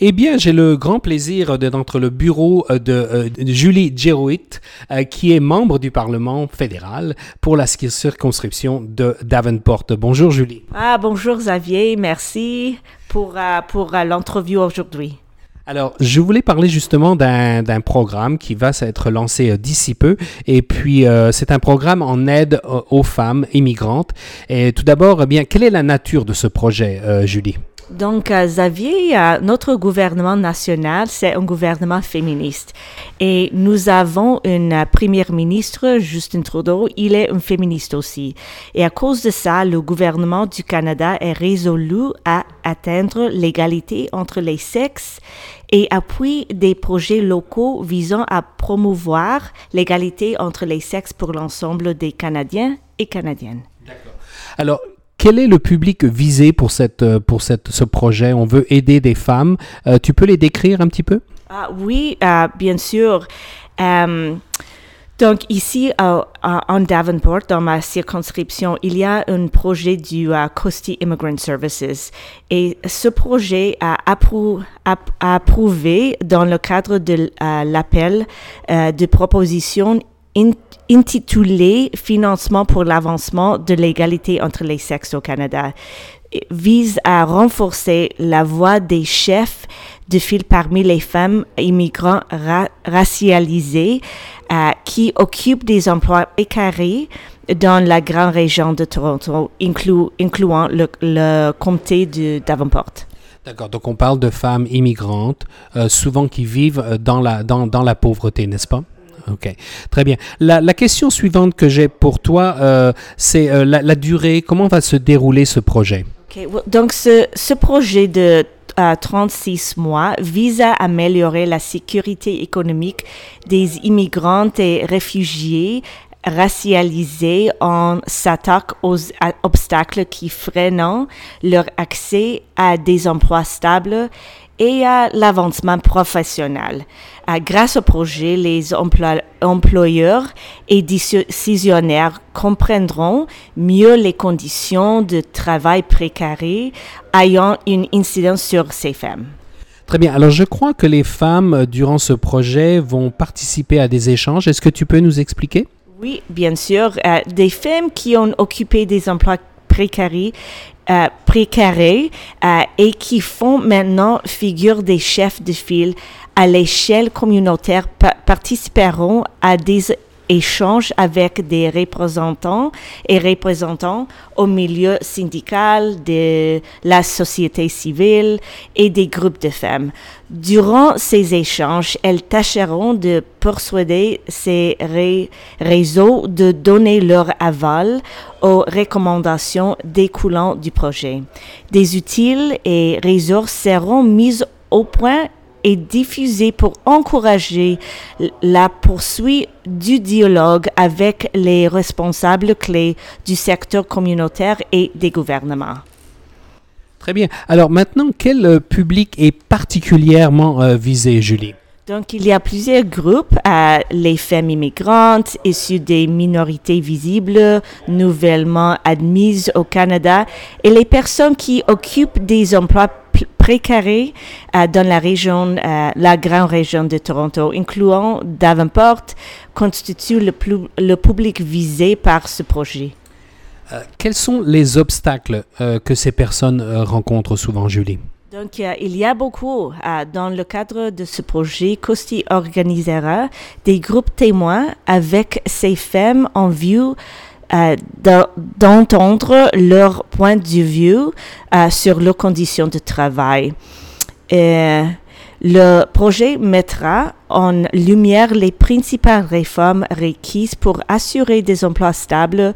Eh bien, j'ai le grand plaisir d'être le bureau de, euh, de Julie Jeroit, euh, qui est membre du Parlement fédéral pour la circonscription de Davenport. Bonjour Julie. Ah, bonjour Xavier, merci pour, euh, pour euh, l'entrevue aujourd'hui. Alors, je voulais parler justement d'un programme qui va s'être lancé euh, d'ici peu. Et puis, euh, c'est un programme en aide euh, aux femmes immigrantes. Et tout d'abord, eh bien, quelle est la nature de ce projet, euh, Julie? Donc, euh, Xavier, euh, notre gouvernement national, c'est un gouvernement féministe. Et nous avons une euh, première ministre, Justin Trudeau, il est un féministe aussi. Et à cause de ça, le gouvernement du Canada est résolu à atteindre l'égalité entre les sexes et appuie des projets locaux visant à promouvoir l'égalité entre les sexes pour l'ensemble des Canadiens et Canadiennes. Alors, quel est le public visé pour, cette, euh, pour cette, ce projet? On veut aider des femmes. Euh, tu peux les décrire un petit peu? Ah, oui, euh, bien sûr. Donc ici en Davenport, dans ma circonscription, il y a un projet du euh, Coastie Immigrant Services et ce projet a approu- app- approuvé dans le cadre de l'appel de proposition in- intitulé Financement pour l'avancement de l'égalité entre les sexes au Canada vise à renforcer la voix des chefs de file parmi les femmes immigrants ra- racialisées euh, qui occupent des emplois précaires dans la grande région de Toronto, incluant le, le comté de Davenport. D'accord, donc on parle de femmes immigrantes, euh, souvent qui vivent euh, dans la, dans, dans la pauvreté, n'est-ce pas? OK, très bien. La, question suivante que j'ai pour toi, euh, c'est euh, la, durée. Comment va se dérouler ce projet? Ok, well, Donc, ce, projet de euh, 36 mois vise à améliorer la sécurité économique des immigrants et réfugiés racialisés en s'attaque aux obstacles qui freinent leur accès à des emplois stables et à l'avancement professionnel. Euh, grâce au projet, les employeurs et décisionnaires comprendront mieux les conditions de travail précaires ayant une incidence sur ces femmes. Très bien. Alors, je crois que les femmes, durant ce projet, vont participer à des échanges. Est-ce que tu peux nous expliquer? Oui, bien sûr. euh, des femmes qui ont occupé des emplois précaires, euh, euh, et qui font maintenant figure des chefs de file à l'échelle communautaire pa- participeront à des échanges avec des représentants et représentants au milieu syndical, de la société civile et des groupes de femmes. Durant ces échanges, elles tâcheront de persuader ces ré- réseaux de donner leur aval aux recommandations découlant du projet. Des outils et ressources seront mis au point et diffusés pour encourager la poursuite du dialogue avec les responsables clés du secteur communautaire et des gouvernements. Très bien. Alors, maintenant, quel euh, public est particulièrement euh, visé, Julie? Donc, il y a plusieurs groupes, euh, les femmes immigrantes issues des minorités visibles, nouvellement admises au Canada, et les personnes qui occupent des emplois p- précaires euh, dans la région, euh, la grande région de Toronto, incluant Davenport, constituent le, plus, le public visé par ce projet. Euh, quels sont les obstacles euh, que ces personnes euh, rencontrent souvent, Julie? Donc, il y a beaucoup. dans le cadre de ce projet, Costi organisera des groupes témoins avec ces femmes en vue euh, d'en- d'entendre leur point de vue euh, sur leurs conditions de travail. Le projet mettra en lumière les principales réformes requises pour assurer des emplois stables,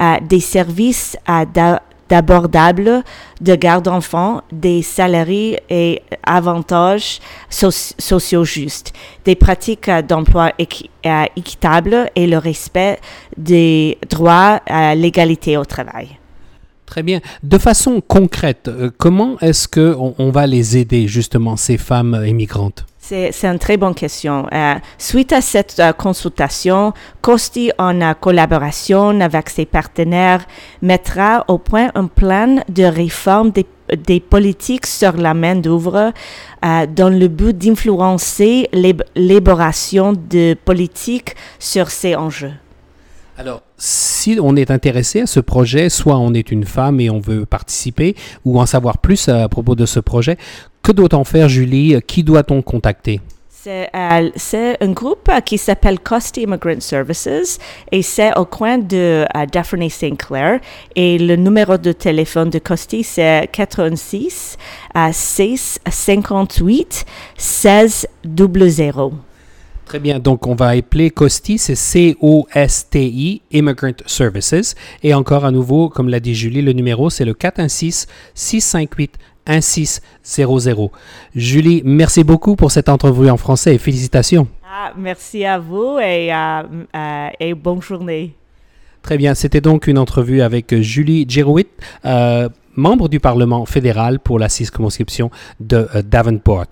euh, des services à d'a- d'abordables de garde d'enfants, des salariés et avantages soci- sociaux justes, des pratiques euh, d'emploi euh, équitables et le respect des droits à l'égalité au travail. Très bien. De façon concrète, euh, comment est-ce qu'on on va les aider, justement, ces femmes euh, immigrantes? C'est une très bonne question. Euh, suite à cette euh, consultation, Costi, en euh, collaboration avec ses partenaires, mettra au point un plan de réforme des des politiques sur la main-d'œuvre dans le but d'influencer l'élaboration de politiques sur ces enjeux. Alors, si on est intéressé à ce projet, soit on est une femme et on veut participer ou en savoir plus à propos de ce projet, que doit-on faire, Julie? Qui doit-on contacter? C'est euh, un groupe qui s'appelle Cost Immigrant Services et c'est au coin de uh, Daphne Sinclair. Et le numéro de téléphone de Costi, c'est 86 6 58 16 00. Très bien, donc on va appeler COSTI, c'est C-O-S-T-I, Immigrant Services. Et encore à nouveau, comme l'a dit Julie, le numéro c'est le 416-658 1600. Julie, merci beaucoup pour cette entrevue en français et félicitations. Ah, merci à vous et, euh, euh, et bonne journée. Très bien, c'était donc une entrevue avec Julie Girouit, euh, membre du Parlement fédéral pour la circonscription de Davenport.